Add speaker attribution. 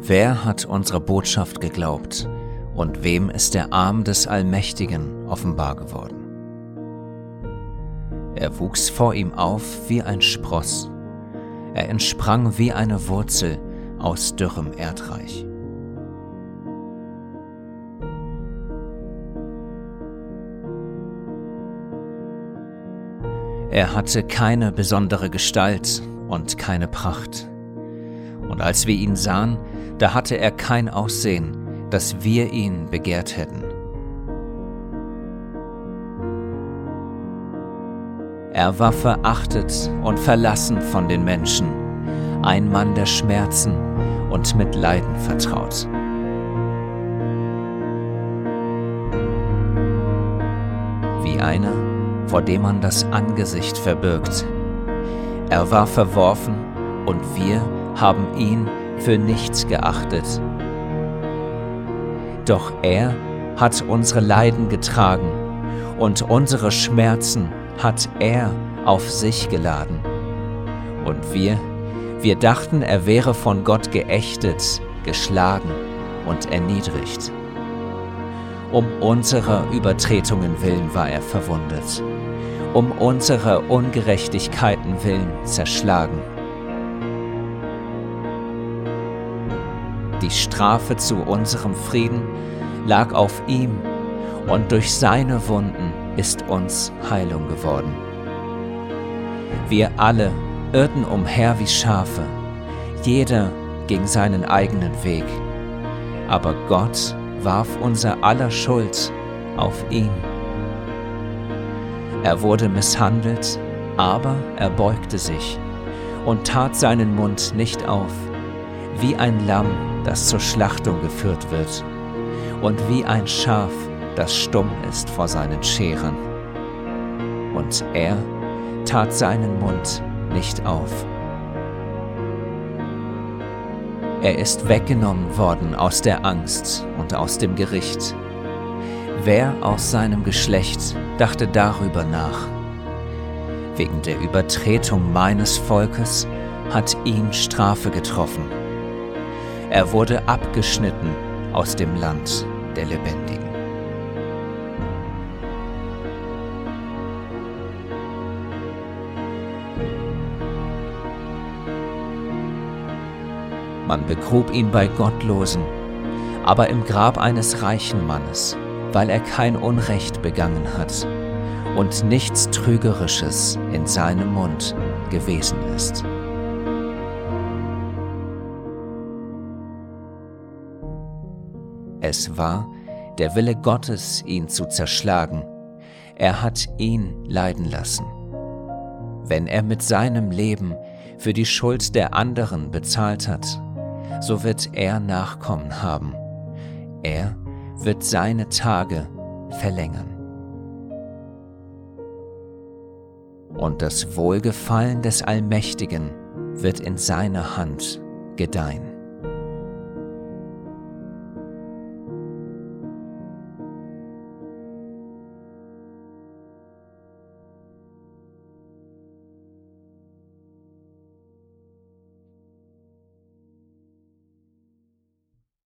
Speaker 1: Wer hat unsere Botschaft geglaubt und wem ist der Arm des Allmächtigen offenbar geworden? Er wuchs vor ihm auf wie ein Spross, er entsprang wie eine Wurzel aus dürrem Erdreich. Er hatte keine besondere Gestalt und keine Pracht. Und als wir ihn sahen, da hatte er kein Aussehen, dass wir ihn begehrt hätten. Er war verachtet und verlassen von den Menschen, ein Mann der Schmerzen und mit Leiden vertraut. Wie einer, vor dem man das Angesicht verbirgt. Er war verworfen und wir haben ihn für nichts geachtet. Doch er hat unsere Leiden getragen und unsere Schmerzen hat er auf sich geladen. Und wir, wir dachten, er wäre von Gott geächtet, geschlagen und erniedrigt. Um unserer Übertretungen willen war er verwundet, um unserer Ungerechtigkeiten willen zerschlagen. Die Strafe zu unserem Frieden lag auf ihm, und durch seine Wunden ist uns Heilung geworden. Wir alle irrten umher wie Schafe, jeder ging seinen eigenen Weg, aber Gott warf unser aller Schuld auf ihn. Er wurde misshandelt, aber er beugte sich und tat seinen Mund nicht auf, wie ein Lamm, das zur Schlachtung geführt wird, und wie ein Schaf, das stumm ist vor seinen Scheren. Und er tat seinen Mund nicht auf. Er ist weggenommen worden aus der Angst und aus dem Gericht. Wer aus seinem Geschlecht dachte darüber nach? Wegen der Übertretung meines Volkes hat ihn Strafe getroffen. Er wurde abgeschnitten aus dem Land der Lebendigen. Man begrub ihn bei Gottlosen, aber im Grab eines reichen Mannes, weil er kein Unrecht begangen hat und nichts Trügerisches in seinem Mund gewesen ist. Es war der Wille Gottes, ihn zu zerschlagen. Er hat ihn leiden lassen. Wenn er mit seinem Leben für die Schuld der anderen bezahlt hat, so wird er Nachkommen haben. Er wird seine Tage verlängern. Und das Wohlgefallen des Allmächtigen wird in seiner Hand gedeihen.